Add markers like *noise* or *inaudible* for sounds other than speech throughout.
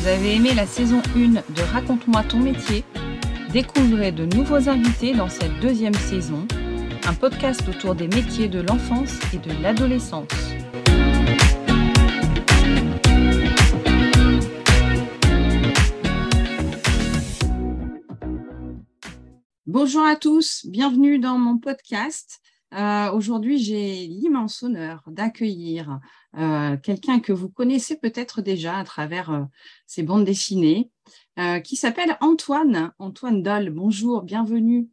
Vous avez aimé la saison 1 de Raconte-moi ton métier? Découvrez de nouveaux invités dans cette deuxième saison, un podcast autour des métiers de l'enfance et de l'adolescence. Bonjour à tous, bienvenue dans mon podcast. Euh, aujourd'hui, j'ai l'immense honneur d'accueillir euh, quelqu'un que vous connaissez peut-être déjà à travers euh, ses bandes dessinées, qui s'appelle Antoine, Antoine Doll. Bonjour, bienvenue.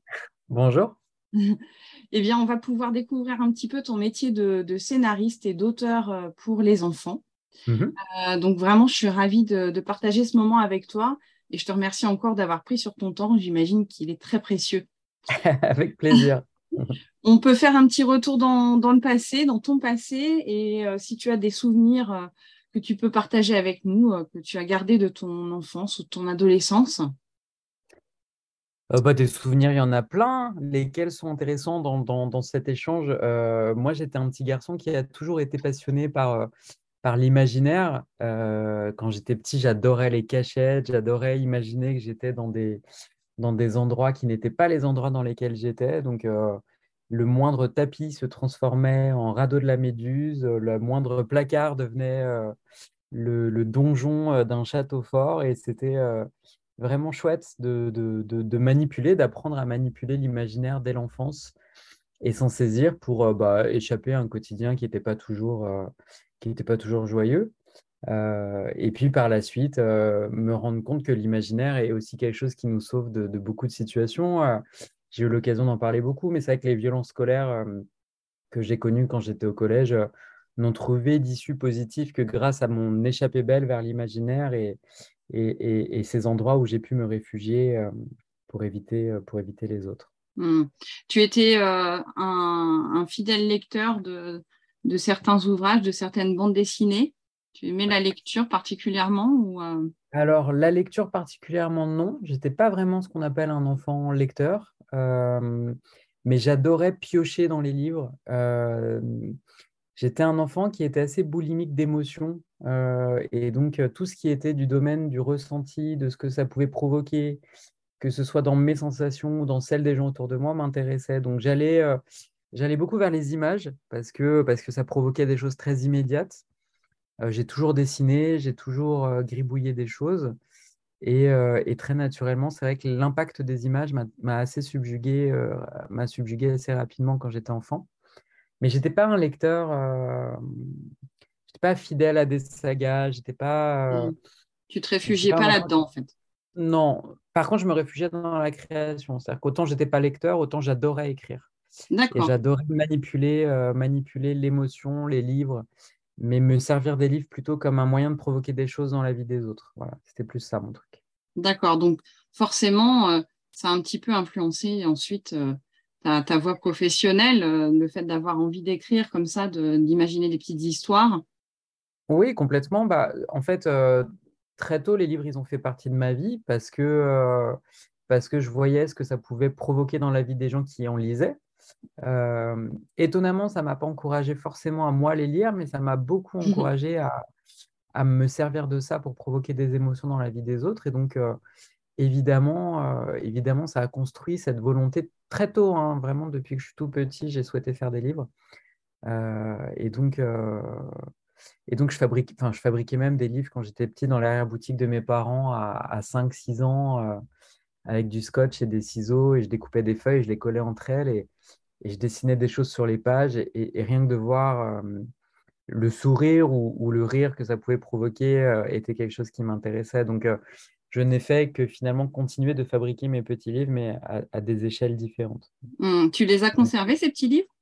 Bonjour. *laughs* eh bien, on va pouvoir découvrir un petit peu ton métier de, scénariste et d'auteur pour les enfants. Mhm. donc, vraiment, je suis ravie de, de partager ce moment avec toi et je te remercie encore d'avoir pris sur ton temps. J'imagine qu'il est très précieux. *laughs* avec plaisir. *laughs* On peut faire un petit retour dans, le passé, dans ton passé, et euh, si tu as des souvenirs euh, que tu peux partager avec nous, euh, que tu as gardés de ton enfance ou de ton adolescence. bah, des souvenirs, il y en a plein. Lesquels sont intéressants dans, cet échange? Moi, j'étais un petit garçon qui a toujours été passionné par, l'imaginaire. quand j'étais petit, j'adorais les cachettes, j'adorais imaginer que j'étais dans des, dans des endroits qui n'étaient pas les endroits dans lesquels j'étais. Donc, le moindre tapis se transformait en radeau de la méduse, euh, le moindre placard devenait euh, le, donjon d'un château fort. Et c'était vraiment chouette de, manipuler, d'apprendre à manipuler l'imaginaire dès l'enfance et s'en saisir pour bah, échapper à un quotidien qui n'était pas, toujours, pas toujours joyeux. Euh, et puis par la suite, euh, me rendre compte que l'imaginaire est aussi quelque chose qui nous sauve de, beaucoup de situations. Euh, j'ai eu l'occasion d'en parler beaucoup, mais c'est vrai que les violences scolaires que j'ai connues quand j'étais au collège n'ont trouvé d'issue positive que grâce à mon échappée belle vers l'imaginaire et, et, ces endroits où j'ai pu me réfugier pour, éviter, pour éviter les autres. Mmh. Tu étais un, un, fidèle lecteur de, de certains ouvrages, de certaines bandes dessinées tu aimais la lecture particulièrement ou euh? Alors, la lecture particulièrement, non. Je n'étais pas vraiment ce qu'on appelle un enfant lecteur, euh, mais j'adorais piocher dans les livres. Euh, j'étais un enfant qui était assez boulimique d'émotions, et donc tout ce qui était du domaine du ressenti, de ce que ça pouvait provoquer, que ce soit dans mes sensations ou dans celles des gens autour de moi, m'intéressait. Donc, j'allais... J'allais beaucoup vers les images parce que, parce que ça provoquait des choses très immédiates. Euh, j'ai toujours dessiné, j'ai toujours euh, gribouillé des choses. Euh, et, très naturellement, c'est vrai que l'impact des images m'a assez subjugué, m'a subjugué assez rapidement quand j'étais enfant. Mais j'étais pas un lecteur, j'étais pas fidèle à des sagas, j'étais pas. Mmh. Tu te réfugiais pas, là-dedans, en fait? Non. Par contre, je me réfugiais dans la création. C'est-à-dire qu'autant j'étais pas lecteur, autant j'adorais écrire. Et j'adorais manipuler, manipuler l'émotion, les livres mais me servir des livres plutôt comme un moyen de provoquer des choses dans la vie des autres. Voilà, c'était plus ça mon truc. D'accord, donc forcément, euh, ça a un petit peu influencé ensuite euh, ta, voix professionnelle, euh, le fait d'avoir envie d'écrire comme ça, d'imaginer des petites histoires. Oui, complètement. Bah, en fait, très tôt, les livres, ils ont fait partie de ma vie parce que, parce que je voyais ce que ça pouvait provoquer dans la vie des gens qui en lisaient. Étonnamment, ça ne m'a pas encouragé forcément à moi les lire, mais ça m'a beaucoup *laughs* encouragé à, me servir de ça pour provoquer des émotions dans la vie des autres. Et donc, euh, évidemment, euh, évidemment, ça a construit cette volonté très tôt, hein, vraiment depuis que je suis tout petit, j'ai souhaité faire des livres. et donc, et donc je, fabrique, je fabriquais même des livres quand j'étais petit dans l'arrière-boutique de mes parents à, à 5-6 ans avec du scotch et des ciseaux et je découpais des feuilles, je les collais entre elles et, et je dessinais des choses sur les pages et, rien que de voir euh, le sourire ou, le rire que ça pouvait provoquer euh, était quelque chose qui m'intéressait. Donc, euh, je n'ai fait que finalement continuer de fabriquer mes petits livres, mais à, des échelles différentes. Mmh, tu les as conservés, ces petits livres?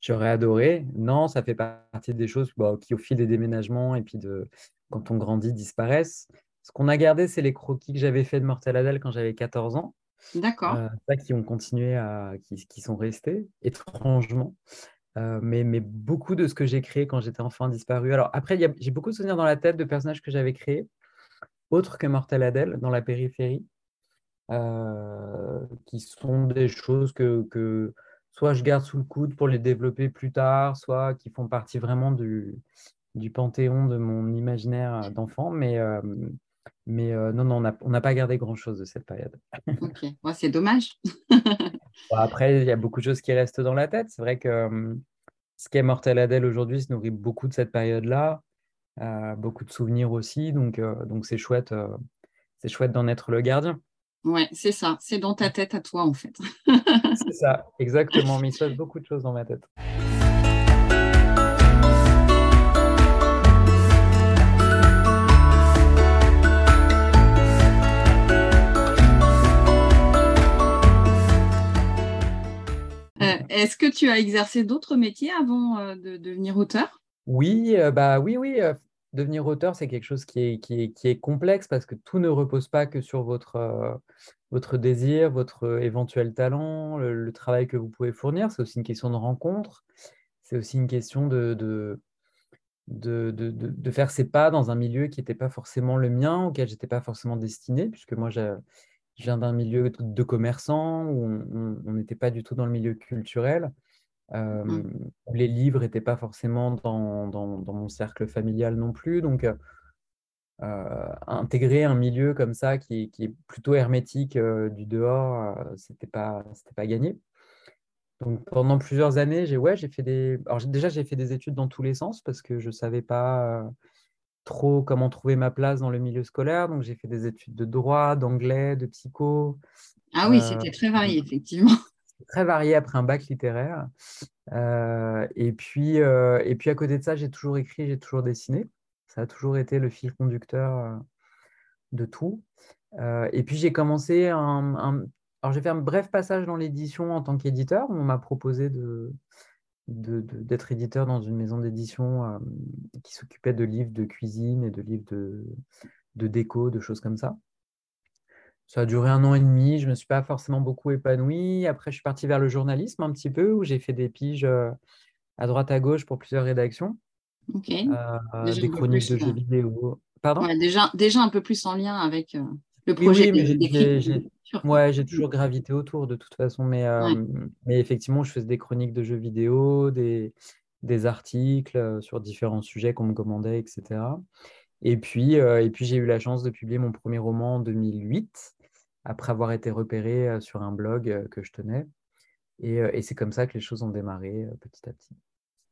J'aurais adoré. Non, ça fait partie des choses bah, qui, au fil des déménagements et puis de quand on grandit, disparaissent. Ce qu'on a gardé, c'est les croquis que j'avais fait de Mortel Adèle quand j'avais 14 ans. D'accord. Euh, qui ont continué à, qui, sont restés, étrangement. Euh, mais, mais, beaucoup de ce que j'ai créé quand j'étais enfant disparu. Alors après, j'ai beaucoup de souvenirs dans la tête de personnages que j'avais créés, autres que Mortel Adèle, dans la périphérie, euh, qui sont des choses que, que, soit je garde sous le coude pour les développer plus tard, soit qui font partie vraiment du, du panthéon de mon imaginaire d'enfant, mais, mais non, non, on n'a pas gardé grand-chose de cette période. ok, c'est dommage. *laughs* après, il y a beaucoup de choses qui restent dans la tête. C'est vrai que ce qu'est Mortel Adèle aujourd'hui se nourrit beaucoup de cette période-là, beaucoup de souvenirs aussi, donc donc c'est chouette, c'est chouette d'en être le gardien. Ouais, c'est ça, c'est dans ta tête à toi en fait. *laughs* c'est ça, exactement, mais il se passe beaucoup de choses dans ma tête. Est-ce que tu as exercé d'autres métiers avant euh, de devenir auteur? Oui, euh, bah oui, oui. Euh, devenir auteur, c'est quelque chose qui est, complexe parce que tout ne repose pas que sur votre, désir, votre éventuel talent, le, travail que vous pouvez fournir. C'est aussi une question de rencontre. C'est aussi une question de, de, de, faire ses pas dans un milieu qui n'était pas forcément le mien, auquel je n'étais pas forcément destiné, puisque moi, je viens d'un milieu de commerçants où on n'était pas du tout dans le milieu culturel, mmh. où les livres n'étaient pas forcément dans, dans, mon cercle familial non plus. Donc, intégrer un milieu comme ça qui, qui est plutôt hermétique du dehors, ce n'était pas, pas gagné. Donc, pendant plusieurs années, j'ai ouais, fait des. Alors, déjà, j'ai fait des études dans tous les sens parce que je ne savais pas trop comment trouver ma place dans le milieu scolaire. Donc, j'ai fait des études de droit, d'anglais, de psycho. Ah oui, c'était très varié, euh, effectivement. *laughs* Très varié après un bac littéraire. Euh, et, puis, euh, et puis, à côté de ça, j'ai toujours écrit, j'ai toujours dessiné. Ça a toujours été le fil conducteur de tout. et puis, j'ai commencé un, un... Alors, j'ai fait un bref passage dans l'édition en tant qu'éditeur. On m'a proposé de, d'être éditeur dans une maison d'édition euh, qui s'occupait de livres de cuisine et de livres de, de, déco, de choses comme ça. Ça a duré un an et demi, je ne me suis pas forcément beaucoup épanoui. Après, je suis parti vers le journalisme un petit peu, où j'ai fait des piges euh, à droite à gauche pour plusieurs rédactions. Ok. Euh, des chroniques de jeux vidéo. Pardon? Déjà, déjà un peu plus en lien avec le projet. Oui, j'ai toujours gravité autour de toute façon, mais, euh, mais effectivement, je faisais des chroniques de jeux vidéo, des, des articles euh, sur différents sujets qu'on me commandait, etc. Et puis, euh, et puis j'ai eu la chance de publier mon premier roman en 2008, après avoir été repéré sur un blog que je tenais. Et, et c'est comme ça que les choses ont démarré petit à petit.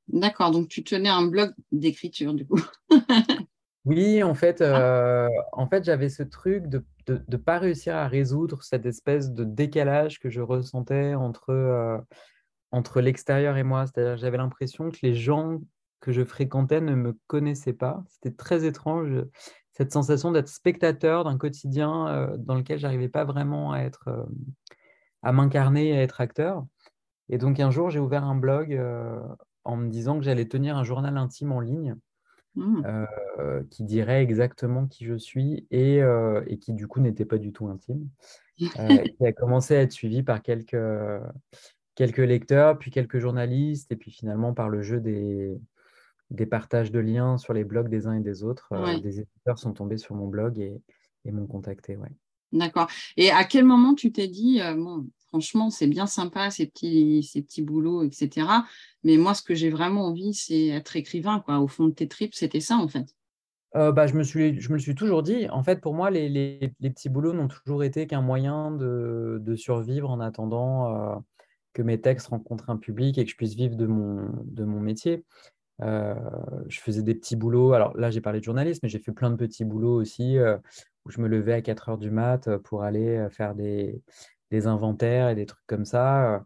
D'accord, donc tu tenais un blog d'écriture du coup. *laughs* Oui, en fait, euh, en fait j'avais ce truc de ne pas réussir à résoudre cette espèce de décalage que je ressentais entre, euh, entre l'extérieur et moi. C'est-à-dire j'avais l'impression que les gens que je fréquentais ne me connaissaient pas. C'était très étrange, cette sensation d'être spectateur d'un quotidien euh, dans lequel j'arrivais pas vraiment à être, à m'incarner, à être acteur. Et donc un jour, j'ai ouvert un blog en me disant que j'allais tenir un journal intime en ligne. Mmh. Euh, qui dirait exactement qui je suis et, euh, et qui du coup n'était pas du tout intime, euh, *laughs* qui a commencé à être suivi par quelques, quelques lecteurs, puis quelques journalistes, et puis finalement par le jeu des, des partages de liens sur les blogs des uns et des autres. des éditeurs sont tombés sur mon blog et, et m'ont contacté. Ouais. D'accord. Et à quel moment tu t'es dit, bon, franchement, c'est bien sympa ces petits, ces petits boulots, etc. Mais moi, ce que j'ai vraiment envie, c'est être écrivain. Quoi. Au fond de tes tripes, c'était ça, en fait. Euh, bah, je, me suis, je me le suis toujours dit. En fait, pour moi, les, les, petits boulots n'ont toujours été qu'un moyen de, de, survivre en attendant euh, que mes textes rencontrent un public et que je puisse vivre de mon, de mon métier. Euh, je faisais des petits boulots. Alors là, j'ai parlé de journalisme, mais j'ai fait plein de petits boulots aussi où je me levais à 4 heures du mat pour aller faire des, des inventaires et des trucs comme ça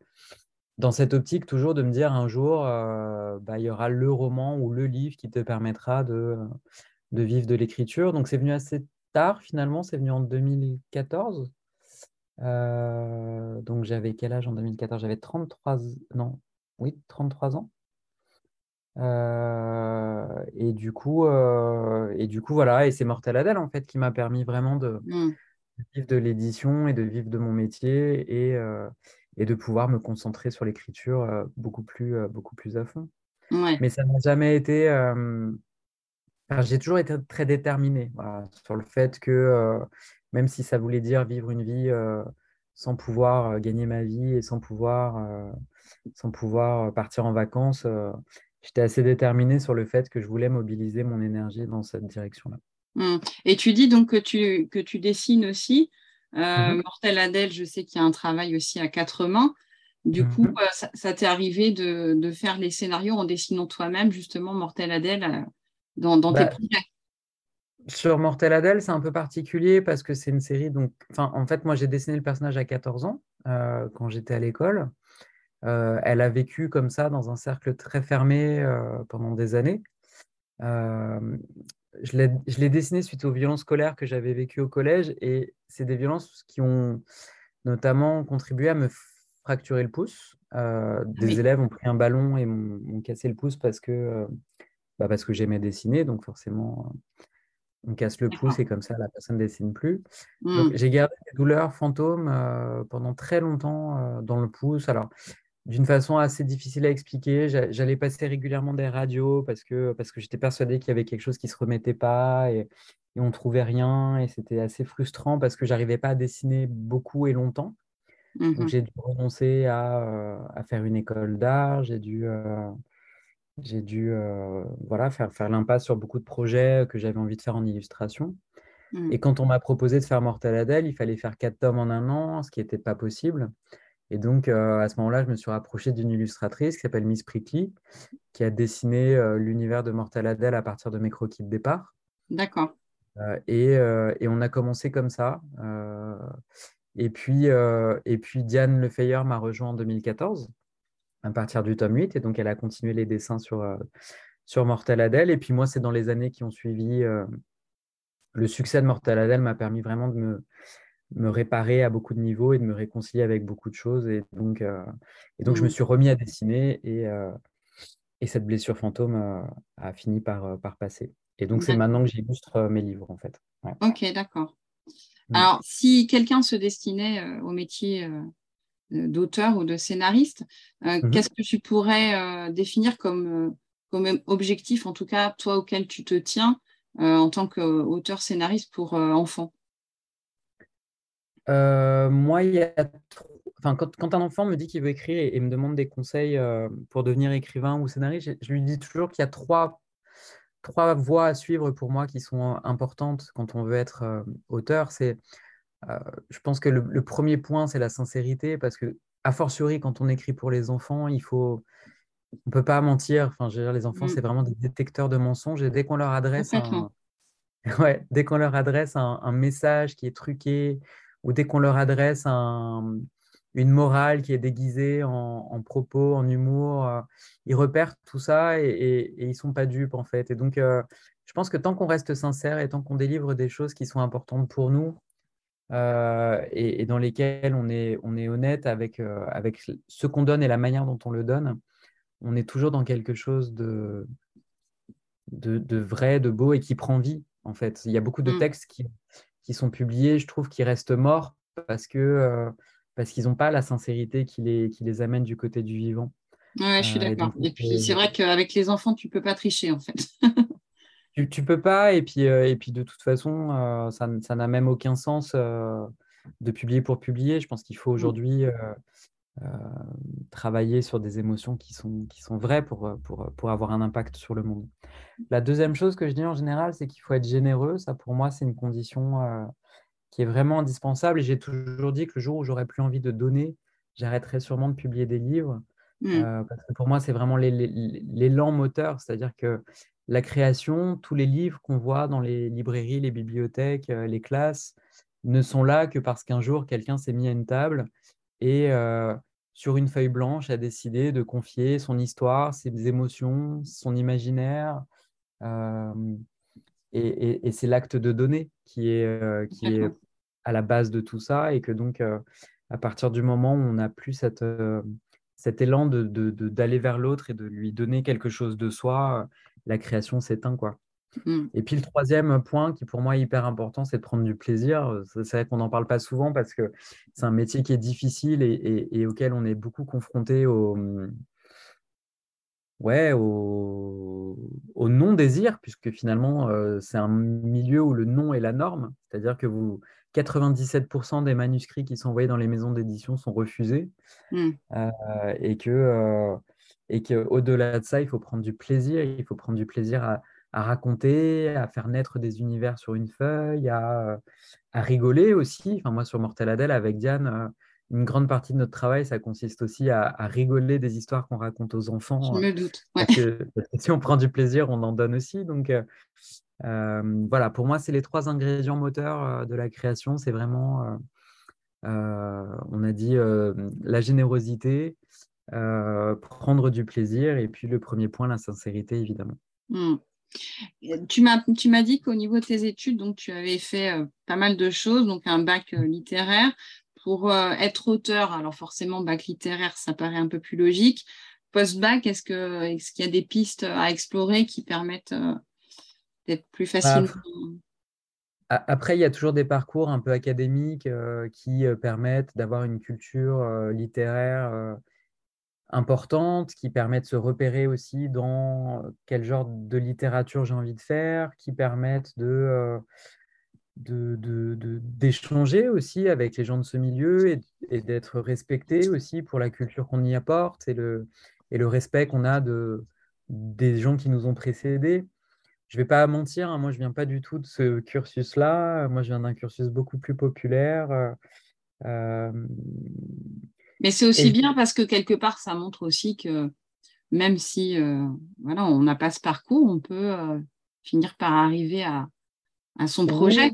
dans cette optique toujours de me dire un jour, euh, bah, il y aura le roman ou le livre qui te permettra de, de vivre de l'écriture. Donc c'est venu assez tard finalement, c'est venu en 2014. Euh, donc j'avais quel âge en 2014 J'avais 33 non, oui, 33 ans. Euh, et du coup, et du coup voilà, et c'est Mortel Adèle en fait qui m'a permis vraiment de, mmh. de vivre de l'édition et de vivre de mon métier et et de pouvoir me concentrer sur l'écriture euh, beaucoup, plus, euh, beaucoup plus à fond. Mais ça n'a jamais été. Euh, j'ai toujours été très déterminé sur le fait que même si ça voulait dire vivre une vie sans pouvoir gagner ma vie et sans pouvoir, sans pouvoir partir en vacances, j'étais assez déterminé sur le fait que je voulais mobiliser mon énergie dans cette direction-là. Mmh. Et tu dis donc que tu, que tu dessines aussi. Euh, mmh Mortel Adèle, je sais qu'il y a un travail aussi à quatre mains. Du coup, mmh euh, ça, t'est arrivé de, faire les scénarios en dessinant toi-même, justement, Mortel Adèle, euh, dans, tes bah, projets? Sur Mortel Adèle, c'est un peu particulier parce que c'est une série. Donc, en fait, moi, j'ai dessiné le personnage à 14 ans, quand j'étais à l'école. Elle a vécu comme ça dans un cercle très fermé pendant des années je l'ai dessiné suite aux violences scolaires que j'avais vécues au collège et c'est des violences qui ont notamment contribué à me fracturer le pouce. Euh, des élèves ont pris un ballon et m'ont cassé le pouce parce que, euh, bah parce que j'aimais dessiner, donc forcément on casse le pouce et comme ça la personne ne dessine plus. Mmh. j'ai gardé des douleurs fantômes euh, pendant très longtemps dans le pouce. Alors d'une façon assez difficile à expliquer. J'allais passer régulièrement des radios parce que, parce que j'étais persuadé qu'il y avait quelque chose qui ne se remettait pas et, et on ne trouvait rien. Et c'était assez frustrant parce que j'arrivais pas à dessiner beaucoup et longtemps. Donc mmh j'ai dû renoncer à, euh, à, faire une école d'art. J'ai dû, euh, j'ai dû euh, voilà, faire, faire l'impasse sur beaucoup de projets que j'avais envie de faire en illustration. Mmh. Et quand on m'a proposé de faire Mortel Adèle, il fallait faire quatre tomes en un an, ce qui n'était pas possible. Et donc, euh, à ce moment-là, je me suis rapproché d'une illustratrice qui s'appelle Miss Prickly, qui a dessiné euh, l'univers de Mortal Adele à partir de mes croquis de départ. D'accord. Euh, et, et, on a commencé comme ça. et, puis, et puis, Diane Lefeyer m'a rejoint en 2014, à partir du tome 8. Et donc, elle a continué les dessins sur, sur Mortal Adele. Et puis, moi, c'est dans les années qui ont suivi. le succès de Mortal Adele m'a permis vraiment de me me réparer à beaucoup de niveaux et de me réconcilier avec beaucoup de choses. Et donc, euh, et donc je me mmh. suis remis à dessiner et, euh, et cette blessure fantôme euh, a fini par, par passer. Et donc, c'est maintenant que j'illustre mes livres, en fait. Ok, d'accord. Mmh. Alors, si quelqu'un se destinait au métier d'auteur ou de scénariste, mmh qu'est-ce que tu pourrais définir comme, comme objectif, en tout cas, toi auquel tu te tiens en tant qu'auteur-scénariste pour enfants euh, moi, il y a enfin, quand, un enfant me dit qu'il veut écrire et, me demande des conseils euh, pour devenir écrivain ou scénariste, je, lui dis toujours qu'il y a trois, trois voies à suivre pour moi qui sont importantes quand on veut être euh, auteur. C'est, je pense que le, premier point, c'est la sincérité, parce que, a fortiori, quand on écrit pour les enfants, il faut. On ne peut pas mentir. Enfin, je veux dire, les enfants, mmh. c'est vraiment des détecteurs de mensonges. Et dès qu'on leur adresse un, *laughs* ouais, dès qu'on leur adresse un, message qui est truqué, ou dès qu'on leur adresse une morale qui est déguisée en, propos, en humour, euh, ils repèrent tout ça et, ils ne sont pas dupes en fait. Et donc, euh, je pense que tant qu'on reste sincère et tant qu'on délivre des choses qui sont importantes pour nous euh, et, dans lesquelles on est, on est honnête avec, avec ce qu'on donne et la manière dont on le donne, on est toujours dans quelque chose de, de, vrai, de beau et qui prend vie en fait. Il y a beaucoup de mmh. textes qui, qui sont publiés, je trouve qu'ils restent morts parce que euh, parce qu'ils n'ont pas la sincérité qui les, qui les amène du côté du vivant. Ouais, je suis euh, d'accord. Et, puis c'est vrai qu'avec les enfants, tu peux pas tricher en fait. *laughs* tu, tu peux pas, et puis, euh, et puis de toute façon, ça, ça n'a même aucun sens de publier pour publier. Je pense qu'il faut mm. aujourd'hui travailler sur des émotions qui sont, qui sont vraies pour, pour, pour avoir un impact sur le monde. La deuxième chose que je dis en général, c'est qu'il faut être généreux. Ça, pour moi, c'est une condition euh, qui est vraiment indispensable. Et j'ai toujours dit que le jour où j'aurais plus envie de donner, j'arrêterai sûrement de publier des livres. Mmh. Euh, parce que pour moi, c'est vraiment l'élan moteur. C'est-à-dire que la création, tous les livres qu'on voit dans les librairies, les bibliothèques, euh, les classes, ne sont là que parce qu'un jour, quelqu'un s'est mis à une table et sur une feuille blanche a décidé de confier son histoire, ses émotions, son imaginaire, et, c'est l'acte de donner qui est, qui est à la base de tout ça et que donc à partir du moment où on n'a plus cette, cet élan d'aller de, de, vers l'autre et de lui donner quelque chose de soi, la création s'éteint. quoi. Mmh. Et puis le troisième point qui pour moi est hyper important, c'est de prendre du plaisir. C'est vrai qu'on n'en parle pas souvent parce que c'est un métier qui est difficile et, et, auquel on est beaucoup confronté au, ouais, au, non-désir, puisque finalement, euh, c'est un milieu où le non est la norme. C'est-à-dire que vous, 97% des manuscrits qui sont envoyés dans les maisons d'édition sont refusés. Hmm. et que, et qu'au-delà de ça, il faut prendre du plaisir. Il faut prendre du plaisir à, à raconter, à faire naître des univers sur une feuille, à, à rigoler aussi. Enfin, moi, sur Mortel Adèle, avec Diane, une grande partie de notre travail, ça consiste aussi à, rigoler des histoires qu'on raconte aux enfants. Je me doute. Parce, que, si on prend du plaisir, on en donne aussi. Donc, euh, euh, voilà, pour moi, c'est les trois ingrédients moteurs euh, de la création. C'est vraiment, on a dit, la générosité, prendre du plaisir, et puis le premier point, la sincérité, évidemment. Hmm. Tu m'as dit qu'au niveau de tes études, donc, tu avais fait pas mal de choses, donc un bac littéraire pour euh, être auteur, alors forcément, bac littéraire, ça paraît un peu plus logique. Post-bac, est-ce qu'il y a des pistes à explorer qui permettent euh, d'être plus bah, facilement après, il y a toujours des parcours un peu académiques euh, qui permettent d'avoir une culture littéraire importante, qui permettent de se repérer aussi dans quel genre de littérature j'ai envie de faire, qui permettent de d'échanger de, aussi avec les gens de ce milieu et, d'être respecté aussi pour la culture qu'on y apporte et le, et le respect qu'on a de, des gens qui nous ont précédés. Je ne vais pas mentir, hein, moi je ne viens pas du tout de ce cursus-là. Moi je viens d'un cursus beaucoup plus populaire. Euh, euh, Mais c'est aussi bien parce que quelque part ça montre aussi que même si euh, voilà, on n'a pas ce parcours, on peut finir par arriver à, à son projet.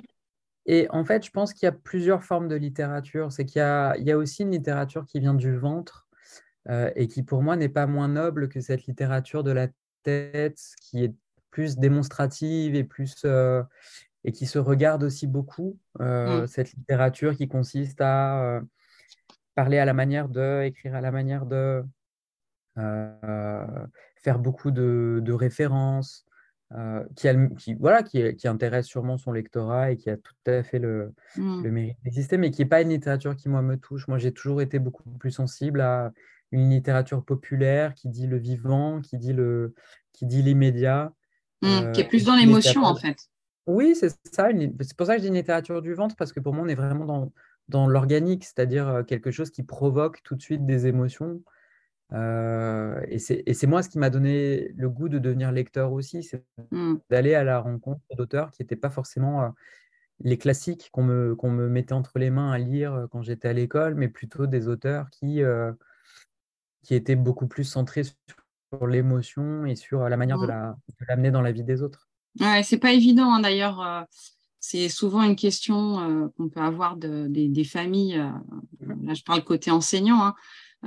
Et en fait, je pense qu'il y a plusieurs formes de littérature. C'est qu'il y, a, aussi une littérature qui vient du ventre euh, et qui, pour moi, n'est pas moins noble que cette littérature de la tête, qui est plus démonstrative et plus euh, et qui se regarde aussi beaucoup. Euh, mm. Cette littérature qui consiste à parler à la manière de, écrire à la manière de, faire beaucoup de références, euh, qui, qui, voilà, qui, qui, intéresse sûrement son lectorat et qui a tout à fait le, mmh. le mérite d'exister, mais qui n'est pas une littérature qui, moi, me touche. Moi, j'ai toujours été beaucoup plus sensible à une littérature populaire qui dit le vivant, qui dit le qui dit l'immédiat. Mmh, euh, qui est plus dans l'émotion, en fait. Oui, c'est ça. C'est pour ça que je dis une littérature du ventre, parce que pour moi, on est vraiment dans, dans l'organique, c'est-à-dire euh, quelque chose qui provoque tout de suite des émotions. Euh, et c'est moi ce qui m'a donné le goût de devenir lecteur aussi, c'est mmh. d'aller à la rencontre d'auteurs qui n'étaient pas forcément euh, les classiques qu'on me, qu'on me mettait entre les mains à lire euh, quand j'étais à l'école, mais plutôt des auteurs qui, qui étaient beaucoup plus centrés sur l'émotion et sur la manière de mmh. l'amener dans la vie des autres. Ouais, c'est pas évident hein, d'ailleurs. C'est souvent une question qu'on peut avoir de, des, familles. là, je parle côté enseignant. Hein,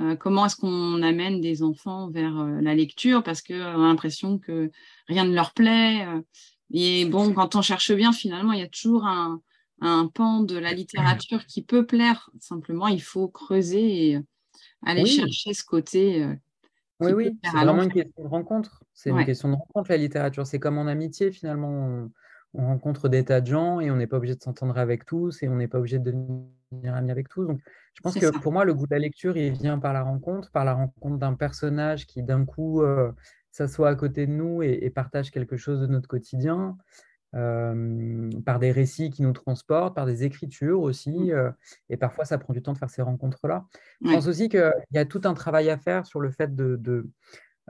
euh, comment est-ce qu'on amène des enfants vers euh, la lecture? Parce qu'on a l'impression que rien ne leur plaît. Euh. et bon, quand on cherche bien, finalement, il y a toujours un, pan de la littérature qui peut plaire. Simplement, il faut creuser et aller chercher ce côté. oui, oui, c'est vraiment une question de rencontre. C'est une question de rencontre, la littérature. C'est comme en amitié, finalement on rencontre des tas de gens et on n'est pas obligé de s'entendre avec tous et on n'est pas obligé de devenir ami avec tous. Donc, je pense que pour moi, le goût de la lecture, il vient par la rencontre, par la rencontre d'un personnage qui d'un coup euh, s'assoit à côté de nous et, partage quelque chose de notre quotidien, euh, par des récits qui nous transportent, par des écritures aussi. Mmh. Euh, et parfois, ça prend du temps de faire ces rencontres-là. Je pense aussi qu'il y a tout un travail à faire sur le fait de,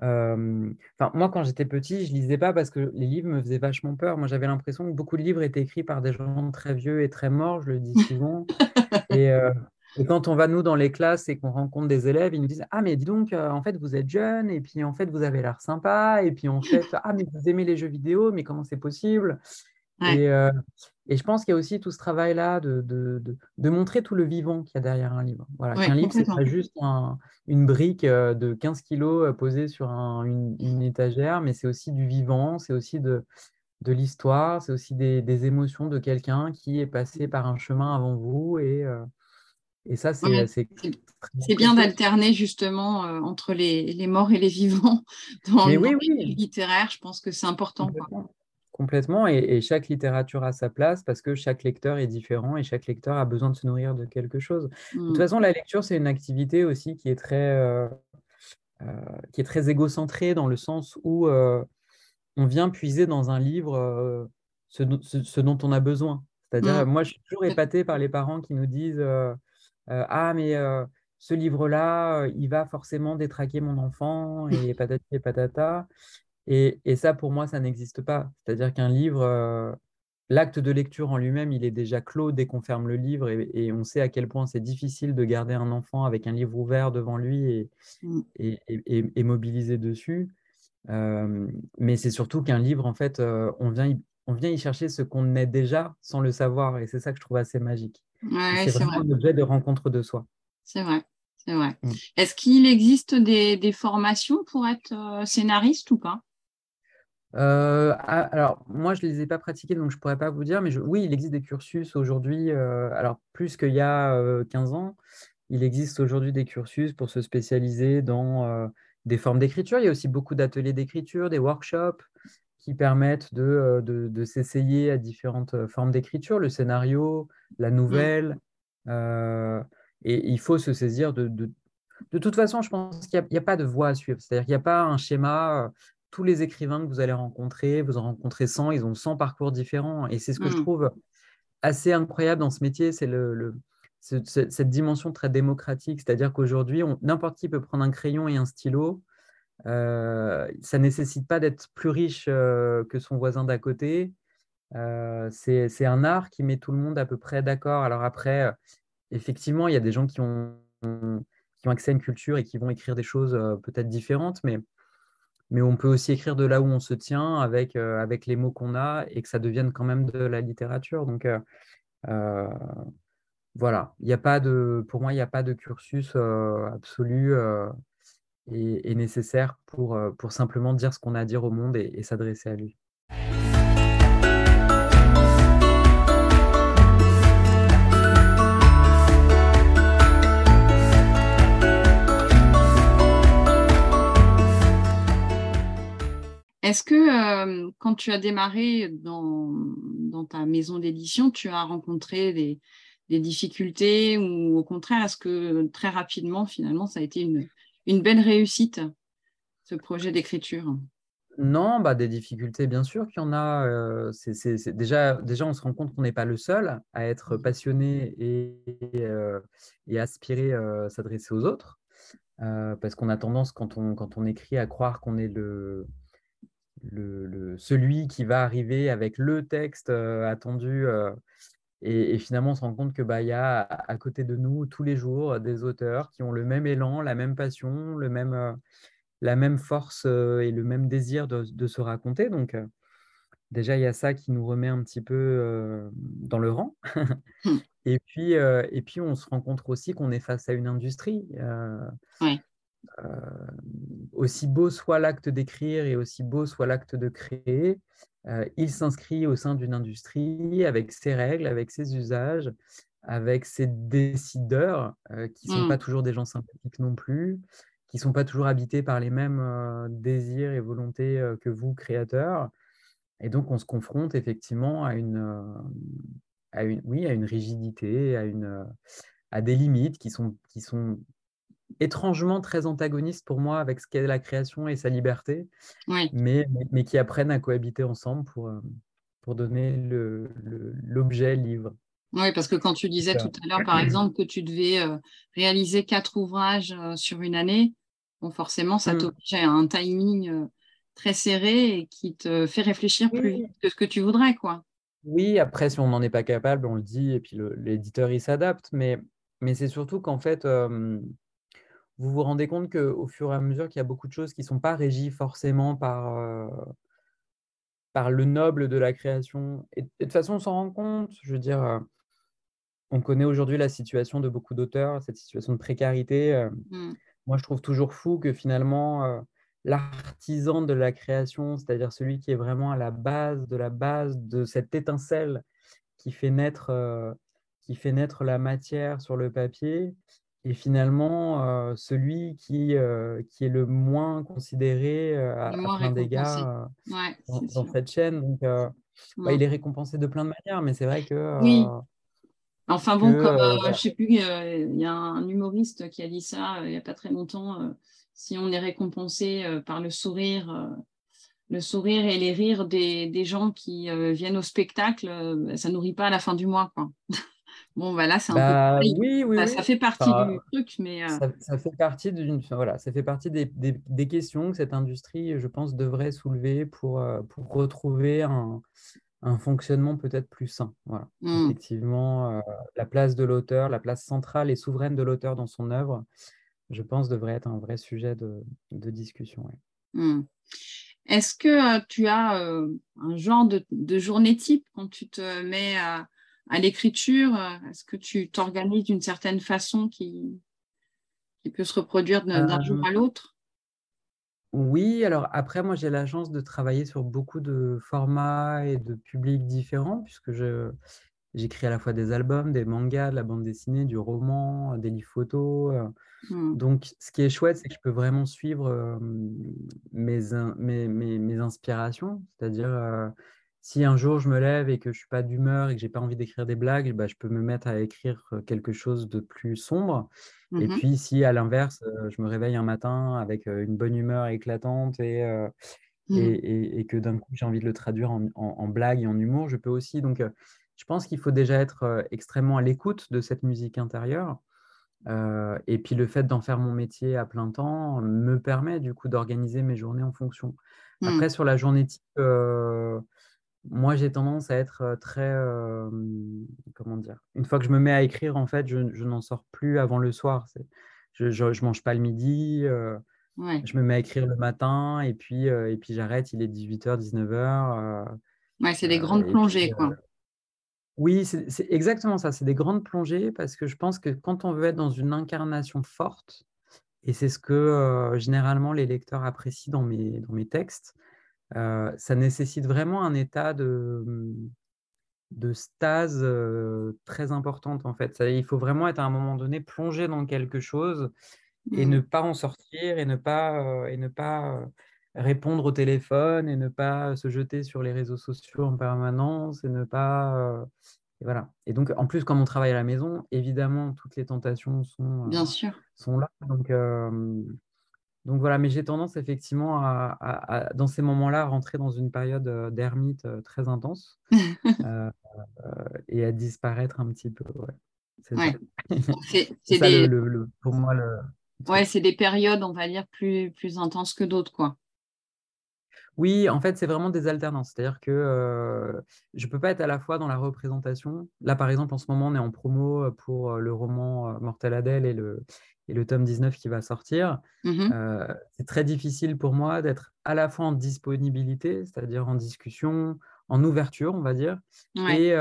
Enfin, moi, quand j'étais petit, je lisais pas parce que les livres me faisaient vachement peur. Moi, j'avais l'impression que beaucoup de livres étaient écrits par des gens très vieux et très morts, je le dis *laughs* souvent. et, quand on va, nous, dans les classes et qu'on rencontre des élèves, ils nous disent Ah, mais dis donc, en fait, vous êtes jeune, et puis en fait, vous avez l'air sympa, et puis en fait, ah, mais vous aimez les jeux vidéo, mais comment c'est possible? Et, et, je pense qu'il y a aussi tout ce travail-là de, de, de, montrer tout le vivant qu'il y a derrière un livre. Voilà, un livre, c'est pas juste une brique de 15 kilos posée sur une, une, étagère, mais c'est aussi du vivant, c'est aussi de, de l'histoire, c'est aussi des, des, émotions de quelqu'un qui est passé par un chemin avant vous. Et, et ça, c'est C'est bien d'alterner justement entre les, les, morts et les vivants *laughs* dans, le oui, littéraire. Je pense que c'est important. Complètement, et, chaque littérature a sa place parce que chaque lecteur est différent et chaque lecteur a besoin de se nourrir de quelque chose. De toute mmh. façon, la lecture, c'est une activité aussi qui est très, euh, euh, qui est très égocentrée dans le sens où euh, on vient puiser dans un livre ce, dont on a besoin. C'est-à-dire, mm. moi, je suis toujours épaté par les parents qui nous disent Ah, mais ce livre-là, il va forcément détraquer mon enfant, et patati et patata. Et, et ça, pour moi, ça n'existe pas. C'est-à-dire qu'un livre, l'acte de lecture en lui-même, il est déjà clos dès qu'on ferme le livre et, on sait à quel point c'est difficile de garder un enfant avec un livre ouvert devant lui et, mm. et, mobilisé dessus. Euh, mais c'est surtout qu'un livre, en fait, euh, on, vient y, on vient y chercher ce qu'on est déjà sans le savoir et c'est ça que je trouve assez magique. c'est vraiment un objet de rencontre de soi. C'est vrai. C'est vrai. Mm. Est-ce qu'il existe des, formations pour être euh, scénariste ou pas? Euh, ah, alors, moi, je ne les ai pas pratiqués, donc je ne pourrais pas vous dire, mais oui, il existe des cursus aujourd'hui, euh, alors plus qu'il y a 15 euh, ans, il existe aujourd'hui des cursus pour se spécialiser dans des formes d'écriture. Il y a aussi beaucoup d'ateliers d'écriture, des workshops qui permettent de, de, s'essayer à différentes formes d'écriture, le scénario, la mmh. nouvelle. et il faut se saisir de, de de toute façon, je pense qu'il n'y a, a, pas de voie à suivre. C'est-à-dire qu'il n'y a pas un schéma tous les écrivains que vous allez rencontrer, vous en rencontrez 100, ils ont 100 parcours différents. Et c'est ce que je mmh. trouve assez incroyable dans ce métier, c'est le, cette dimension très démocratique. C'est-à-dire qu'aujourd'hui, n'importe qui peut prendre un crayon et un stylo. Euh, ça ne nécessite pas d'être plus riche euh, que son voisin d'à côté. Euh, c'est un art qui met tout le monde à peu près d'accord. Alors après, effectivement, il y a des gens qui ont, qui ont accès à une culture et qui vont écrire des choses peut-être différentes, mais mais on peut aussi écrire de là où on se tient avec, euh, avec les mots qu'on a et que ça devienne quand même de la littérature. Donc euh, euh, voilà, il a pas de, pour moi, il n'y a pas de cursus absolu et, nécessaire pour, pour simplement dire ce qu'on a à dire au monde et s'adresser à lui. Est-ce que euh, quand tu as démarré dans, ta maison d'édition, tu as rencontré des, difficultés ou au contraire, est-ce que très rapidement, finalement, ça a été une, belle réussite, ce projet d'écriture? Non, bah, des difficultés, bien sûr qu'il y en a. Euh, déjà, on se rend compte qu'on n'est pas le seul à être passionné et, euh, aspirer à s'adresser aux autres. parce qu'on a tendance, quand on écrit, à croire qu'on est le, le, celui qui va arriver avec le texte euh, attendu. Euh, et, finalement, on se rend compte que bah, y a à, côté de nous tous les jours des auteurs qui ont le même élan, la même passion, le même, euh, la même force et le même désir de, se raconter. Donc, déjà, il y a ça qui nous remet un petit peu dans le rang. Mmh. *laughs* et, puis, et puis, on se rencontre aussi qu'on est face à une industrie. Oui. Euh, aussi beau soit l'acte d'écrire et aussi beau soit l'acte de créer, euh, il s'inscrit au sein d'une industrie avec ses règles, avec ses usages, avec ses décideurs euh, qui ne sont pas mmh. toujours des gens sympathiques non plus, qui ne sont pas toujours habités par les mêmes désirs et volontés que vous, créateurs. Et donc, on se confronte effectivement à une, à une, oui, à une rigidité, à, une, à des limites qui sont, qui sont étrangement très antagoniste pour moi avec ce qu'est la création et sa liberté, mais, mais, qui apprennent à cohabiter ensemble pour, euh, pour donner l'objet livre. Oui, parce que quand tu disais tout à l'heure, par exemple, que tu devais euh, réaliser quatre ouvrages euh, sur une année, bon, forcément, ça mmh. t'oblige à un timing très serré et qui te fait réfléchir plus vite que ce que tu voudrais, quoi. Oui, après, si on n'en est pas capable, on le dit, et puis l'éditeur, il s'adapte, mais, mais c'est surtout qu'en fait, vous vous rendez compte qu'au fur et à mesure qu'il y a beaucoup de choses qui ne sont pas régies forcément par, euh, par le noble de la création. Et, de toute façon, on s'en rend compte. Je veux dire, euh, on connaît aujourd'hui la situation de beaucoup d'auteurs, cette situation de précarité. Euh. Mmh. Moi, je trouve toujours fou que finalement, l'artisan de la création, c'est-à-dire celui qui est vraiment à la base de la base de cette étincelle qui fait naître, qui fait naître la matière sur le papier, et finalement celui qui, qui est le moins considéré à, plein d'égards dans, cette chaîne. Donc, bah, il est récompensé de plein de manières, mais c'est vrai que. oui. Enfin bon, comme, je sais plus, il y a un humoriste qui a dit ça il n'y a pas très longtemps. si on est récompensé par le sourire le sourire et les rires des, gens qui viennent au spectacle, ça nourrit pas à la fin du mois. Quoi. *laughs* bon, voilà, bah c'est un bah, Oui, oui, ça, fait partie du truc, mais. Ça, fait partie d'une. Voilà, ça fait partie des, des, questions que cette industrie, je pense, devrait soulever pour, pour retrouver un, un fonctionnement peut-être plus sain. Voilà. Mmh. Effectivement, la place de l'auteur, la place centrale et souveraine de l'auteur dans son œuvre, je pense, devrait être un vrai sujet de, discussion. Mmh. Est-ce que tu as un genre de, journée type quand tu te mets à, l'écriture Est-ce que tu t'organises d'une certaine façon qui, qui, peut se reproduire d'un jour à l'autre? oui, alors après, moi, j'ai la chance de travailler sur beaucoup de formats et de publics différents, puisque je, j'écris à la fois des albums, des mangas, de la bande dessinée, du roman, des livres photos. Euh. Mmh. Donc, ce qui est chouette, c'est que je peux vraiment suivre mes, mes, mes, inspirations. C'est-à-dire, si un jour je me lève et que je ne suis pas d'humeur et que je n'ai pas envie d'écrire des blagues, bah, je peux me mettre à écrire quelque chose de plus sombre. Et mmh puis, si à l'inverse, je me réveille un matin avec une bonne humeur éclatante et, mmh. et, et, que d'un coup j'ai envie de le traduire en, en, blague et en humour, je peux aussi. Donc, je pense qu'il faut déjà être extrêmement à l'écoute de cette musique intérieure. et puis le fait d'en faire mon métier à plein temps me permet du coup d'organiser mes journées en fonction. Mmh. Après, sur la journée type, moi j'ai tendance à être très, comment dire, une fois que je me mets à écrire, en fait, je, n'en sors plus avant le soir. Je ne mange pas le midi, je me mets à écrire le matin et puis, et puis j'arrête, il est 18h, 19h. ouais, c'est des grandes plongées, quoi. Oui, c'est exactement ça. C'est des grandes plongées parce que je pense que quand on veut être dans une incarnation forte, et c'est ce que généralement les lecteurs apprécient dans mes, dans mes textes, ça nécessite vraiment un état de, mmh, de stase très importante en fait. il faut vraiment être à un moment donné plongé dans quelque chose et ne mmh. pas en sortir et ne pas, et ne pas répondre au téléphone et ne pas se jeter sur les réseaux sociaux en permanence et ne pas. et voilà. Et donc, en plus, comme on travaille à la maison, évidemment, toutes les tentations sont, Bien sûr. sont là. Donc, donc voilà, mais j'ai tendance effectivement à, dans ces moments-là, rentrer dans une période d'ermite très intense *laughs* et à disparaître un petit peu. C'est ouais. *laughs* ça, le, pour moi le. Ouais, c'est des périodes, on va dire, plus, plus intenses que d'autres, quoi. Oui, en fait, c'est vraiment des alternances. C'est-à-dire que je ne peux pas être à la fois dans la représentation. Là, par exemple, en ce moment, on est en promo pour le roman Mortel Adèle et le, et le tome 19 qui va sortir. Mmh c'est très difficile pour moi d'être à la fois en disponibilité, c'est-à-dire en discussion, en ouverture, on va dire, et,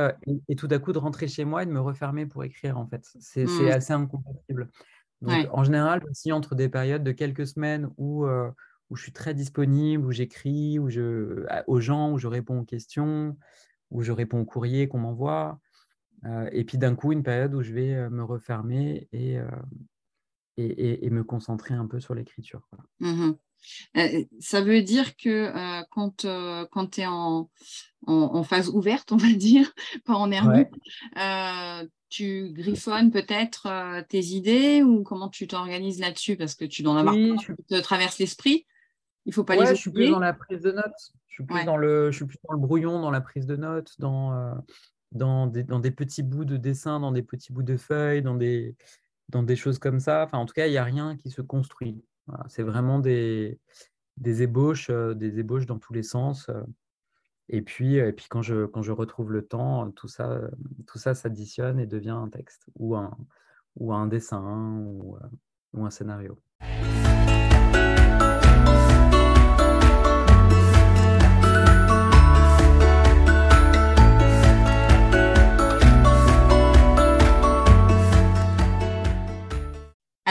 et, tout à coup de rentrer chez moi et de me refermer pour écrire, en fait. C'est mmh. assez incompatible. Donc, en général, aussi entre des périodes de quelques semaines où où je suis très disponible, où j'écris, où je, aux gens, où je réponds aux questions, où je réponds aux courriers qu'on m'envoie. Euh, et puis d'un coup, une période où je vais euh, me refermer et, euh, et, et, me concentrer un peu sur l'écriture. Mmh ça veut dire que quand, quand tu es en, en, phase ouverte, on va dire, *laughs* pas en ermite, tu griffonnes peut-être tes idées ou comment tu t'organises là-dessus? Parce que tu dois en avoir oui, je... te traverse l'esprit. Il faut pas les Je suis plus dans la prise de notes. Je suis plus, dans, le, je suis plus dans le brouillon, dans la prise de notes, dans, euh, dans, des, dans, des, petits bouts de dessin, dans des petits bouts de feuilles, dans des, dans des choses comme ça. Enfin, en tout cas, il n'y a rien qui se construit. C'est vraiment des, ébauches, euh, des ébauches dans tous les sens. Euh. Et puis, et puis quand, je, quand je retrouve le temps, tout ça, tout ça s'additionne et devient un texte ou un, ou un dessin ou un scénario.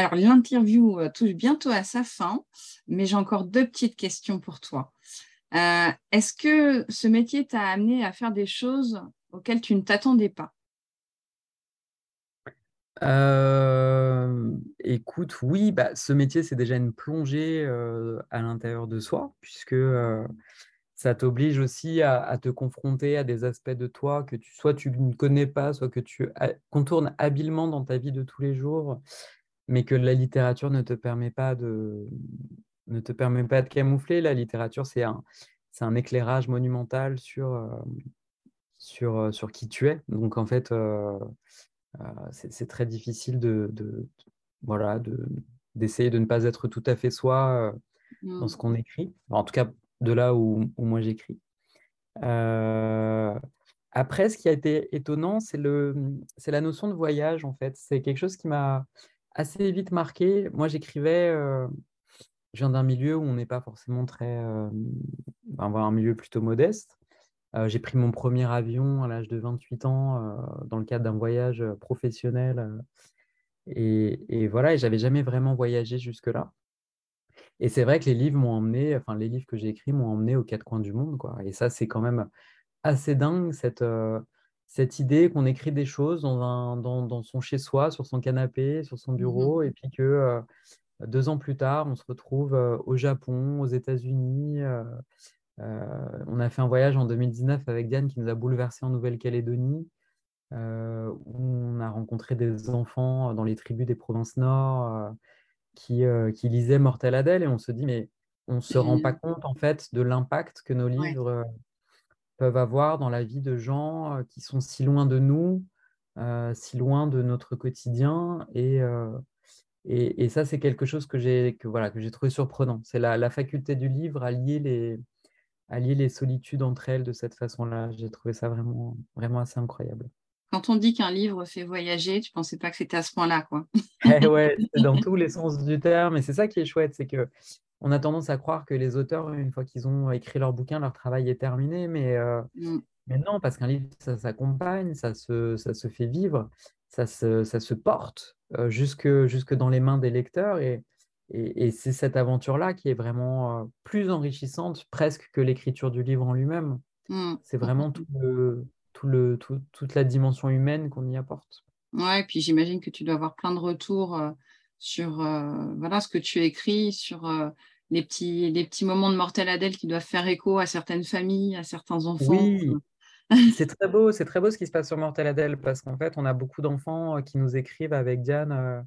Alors, l'interview euh, touche bientôt à sa fin, mais j'ai encore deux petites questions pour toi. Euh, est-ce que ce métier t'a amené à faire des choses auxquelles tu ne t'attendais pas? Euh, écoute, oui, bah, ce métier, c'est déjà une plongée à l'intérieur de soi, puisque ça t'oblige aussi à, te confronter à des aspects de toi que tu, soit tu ne connais pas, soit que tu contournes habilement dans ta vie de tous les jours, mais que la littérature ne te permet pas de, ne te permet pas de camoufler. La littérature, c'est un, c'est un éclairage monumental sur, sur, sur qui tu es. Donc, en fait, c'est très difficile de, de voilà, d'essayer de, ne pas être tout à fait soi dans ce mmh. qu'on écrit. En tout cas, de là où, où moi j'écris. Après, ce qui a été étonnant, c'est la notion de voyage, en fait. C'est quelque chose qui m'a assez vite marqué. Moi, j'écrivais, euh, je viens d'un milieu où on n'est pas forcément très, euh, ben, un milieu plutôt modeste. Euh, j'ai pris mon premier avion à l'âge de 28 ans dans le cadre d'un voyage professionnel. Et, voilà, et j'avais jamais vraiment voyagé jusque-là. Et c'est vrai que les livres m'ont emmené, enfin les livres que j'ai écrits m'ont emmené aux quatre coins du monde, quoi. Et ça, c'est quand même assez dingue cette, euh, cette idée qu'on écrit des choses dans, un, dans, dans son chez-soi, sur son canapé, sur son mmh bureau, et puis que euh, deux ans plus tard, on se retrouve euh, au Japon, aux États-Unis. on a fait un voyage en 2019 avec Diane qui nous a bouleversé en Nouvelle-Calédonie, où on a rencontré des enfants dans les tribus des provinces nord qui, qui lisaient Mortel Adèle, et on se dit, mais on ne se rend pas compte en fait de l'impact que nos livres peuvent avoir dans la vie de gens euh, qui sont si loin de nous, euh, si loin de notre quotidien. Et, euh, et, ça, c'est quelque chose que j'ai que, voilà, que trouvé surprenant. C'est la, la, faculté du livre à lier, les, à lier les solitudes entre elles de cette façon-là. J'ai trouvé ça vraiment, vraiment assez incroyable. Quand on dit qu'un livre fait voyager, tu pensais pas que c'était à ce point-là, quoi. eh ouais, dans tous les sens du terme. Et c'est ça qui est chouette, c'est que on a tendance à croire que les auteurs, une fois qu'ils ont écrit leur bouquin, leur travail est terminé, mais, euh, mm. non, parce qu'un livre, ça s'accompagne, ça se, ça se fait vivre, ça se, ça se porte euh, jusque, jusque dans les mains des lecteurs, et, et, c'est cette aventure-là qui est vraiment euh, plus enrichissante presque que l'écriture du livre en lui-même. Mm. C'est vraiment tout le, tout le, toute la dimension humaine qu'on y apporte. Ouais, et puis j'imagine que tu dois avoir plein de retours sur voilà, ce que tu écris, sur les petits, les petits moments de mortel Adèle qui doivent faire écho à certaines familles, à certains enfants. Oui, *laughs* c'est très beau, c'est très beau ce qui se passe sur Mortel Adèle parce qu'en fait, on a beaucoup d'enfants euh, qui nous écrivent avec Diane, euh,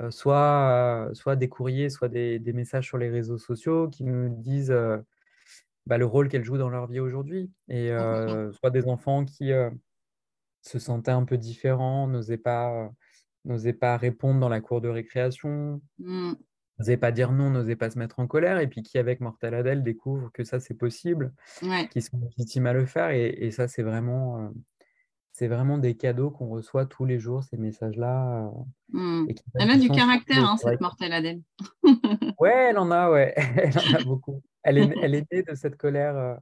euh, soit, soit des courriers, soit des, messages sur les réseaux sociaux qui nous disent bah, le rôle qu'elle joue dans leur vie aujourd'hui. Et soit des enfants qui se sentaient un peu différents, n'osaient pas, n'osaient pas répondre dans la cour de récréation. Mmh n'osait pas dire non, n'osait pas se mettre en colère, et puis qui, avec Mortel Adèle, découvre que ça, c'est possible, qui sont légitimes à le faire. Et, ça, c'est vraiment, euh, c'est vraiment des cadeaux qu'on reçoit tous les jours, ces messages-là. Euh, mmh. Elle a du caractère, hein, cette Mortel Adèle. *laughs* ouais, elle en a, ouais. *laughs* elle en a *laughs* beaucoup. Elle est, elle est née de cette colère. Euh,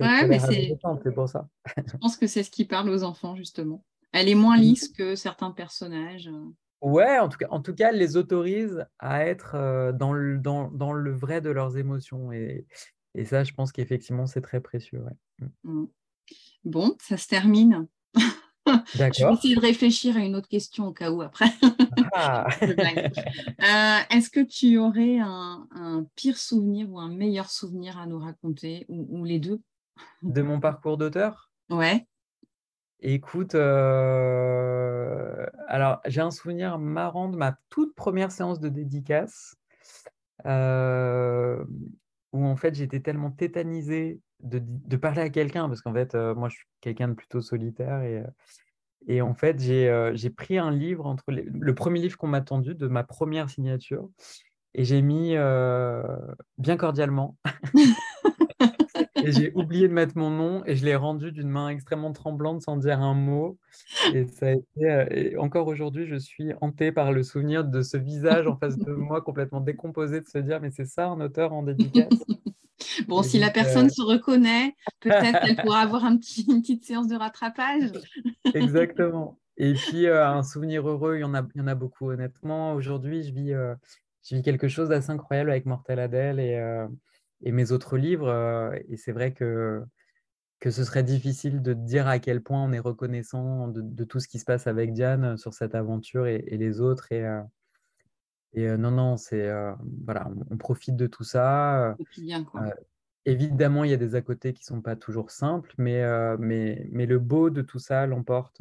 ouais, mais c'est pour ça. Je pense que c'est ce qui parle aux enfants, justement. Elle est moins mmh. lisse que certains personnages. Ouais, en tout cas, en tout cas, les autorise à être dans, le, dans, dans, le vrai de leurs émotions. Et, et ça, je pense qu'effectivement, c'est très précieux. Ouais. Mmh. Mmh. Bon, ça se termine. *laughs* je vais essayer de réfléchir à une autre question au cas où après. Ah. *laughs* euh, Est-ce que tu aurais un, un, pire souvenir ou un meilleur souvenir à nous raconter, ou, ou les deux? De mon parcours d'auteur? Ouais. Écoute, euh, alors j'ai un souvenir marrant de ma toute première séance de dédicace euh, où en fait j'étais tellement tétanisé de, parler à quelqu'un parce qu'en fait euh, moi je suis quelqu'un de plutôt solitaire et, et en fait j'ai pris un livre entre le premier livre qu'on m'a tendu de ma première signature et j'ai mis bien cordialement *laughs* et j'ai oublié de mettre mon nom et je l'ai rendu d'une main extrêmement tremblante sans dire un mot. Et ça a été, euh, et encore aujourd'hui, je suis hantée par le souvenir de ce visage en face de moi complètement décomposé de se dire mais c'est ça un auteur en dédicace? *laughs* Bon, si la personne euh, se reconnaît, peut-être qu'elle *laughs* pourra avoir un petit, une petite séance de rattrapage. Exactement. *laughs* Et puis, euh, un souvenir heureux, il y en a, il y en a beaucoup, honnêtement. Aujourd'hui, je vis, je vis quelque chose d'assez incroyable avec Mortel Adèle et, et mes autres livres. Euh, et c'est vrai que, que ce serait difficile de dire à quel point on est reconnaissant de, tout ce qui se passe avec Diane euh, sur cette aventure et, les autres. Et, euh, et non, non, c'est voilà, on, profite de tout ça. évidemment, il y a des à côté qui sont pas toujours simples, mais, mais, mais le beau de tout ça l'emporte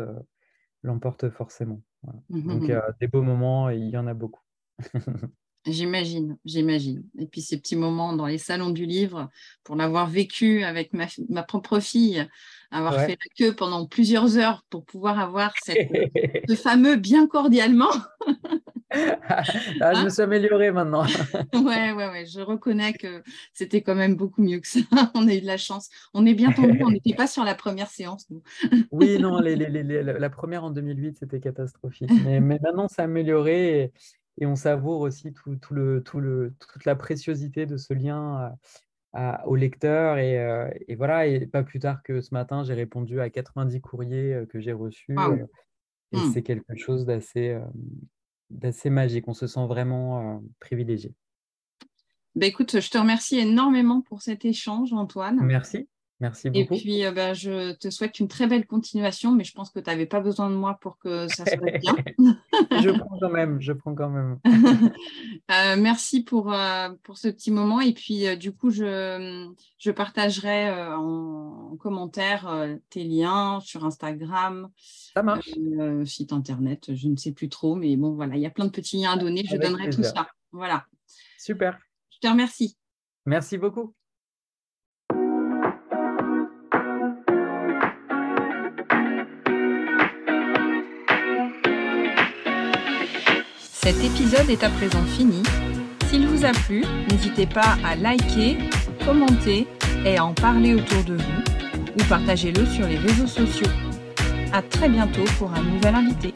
l'emporte forcément. Mmh Donc, des beaux moments, il y en a beaucoup. *laughs* J'imagine, j'imagine. Et puis ces petits moments dans les salons du livre, pour l'avoir vécu avec ma, ma, propre fille, avoir fait la queue pendant plusieurs heures pour pouvoir avoir cette, *laughs* ce fameux bien cordialement. ah, *laughs* je me hein? suis améliorée maintenant. ouais, ouais, ouais. Je reconnais que c'était quand même beaucoup mieux que ça. *laughs* on a eu de la chance. On est bien tombé. On n'était pas sur la première séance, nous. oui, non, les, les, les, la première en 2008, c'était catastrophique. Mais, mais maintenant, c'est amélioré. Et et on savoure aussi tout, le, tout le, toute la préciosité de ce lien au lecteur. Euh, et, voilà, et pas plus tard que ce matin, j'ai répondu à 90 courriers euh, que j'ai reçus. Euh, et mmh. c'est quelque chose d'assez d'assez magique. On se sent vraiment privilégié. Bah, écoute, je te remercie énormément pour cet échange, Antoine. Merci. Merci beaucoup. Et puis, euh, bah, je te souhaite une très belle continuation, mais je pense que tu n'avais pas besoin de moi pour que ça soit *laughs* bien. je prends quand même, je prends quand même. *laughs* Euh, merci pour, euh, pour ce petit moment. Et puis, du coup, je, je partagerai en, commentaire tes liens sur Instagram. Ça marche. site internet, je ne sais plus trop, mais bon, voilà, il y a plein de petits liens à donner. Je donnerai tout ça. Voilà. Super. Je te remercie. Merci beaucoup. Cet épisode est à présent fini. S'il vous a plu, n'hésitez pas à liker, commenter et à en parler autour de vous ou partagez-le sur les réseaux sociaux. À très bientôt pour un nouvel invité.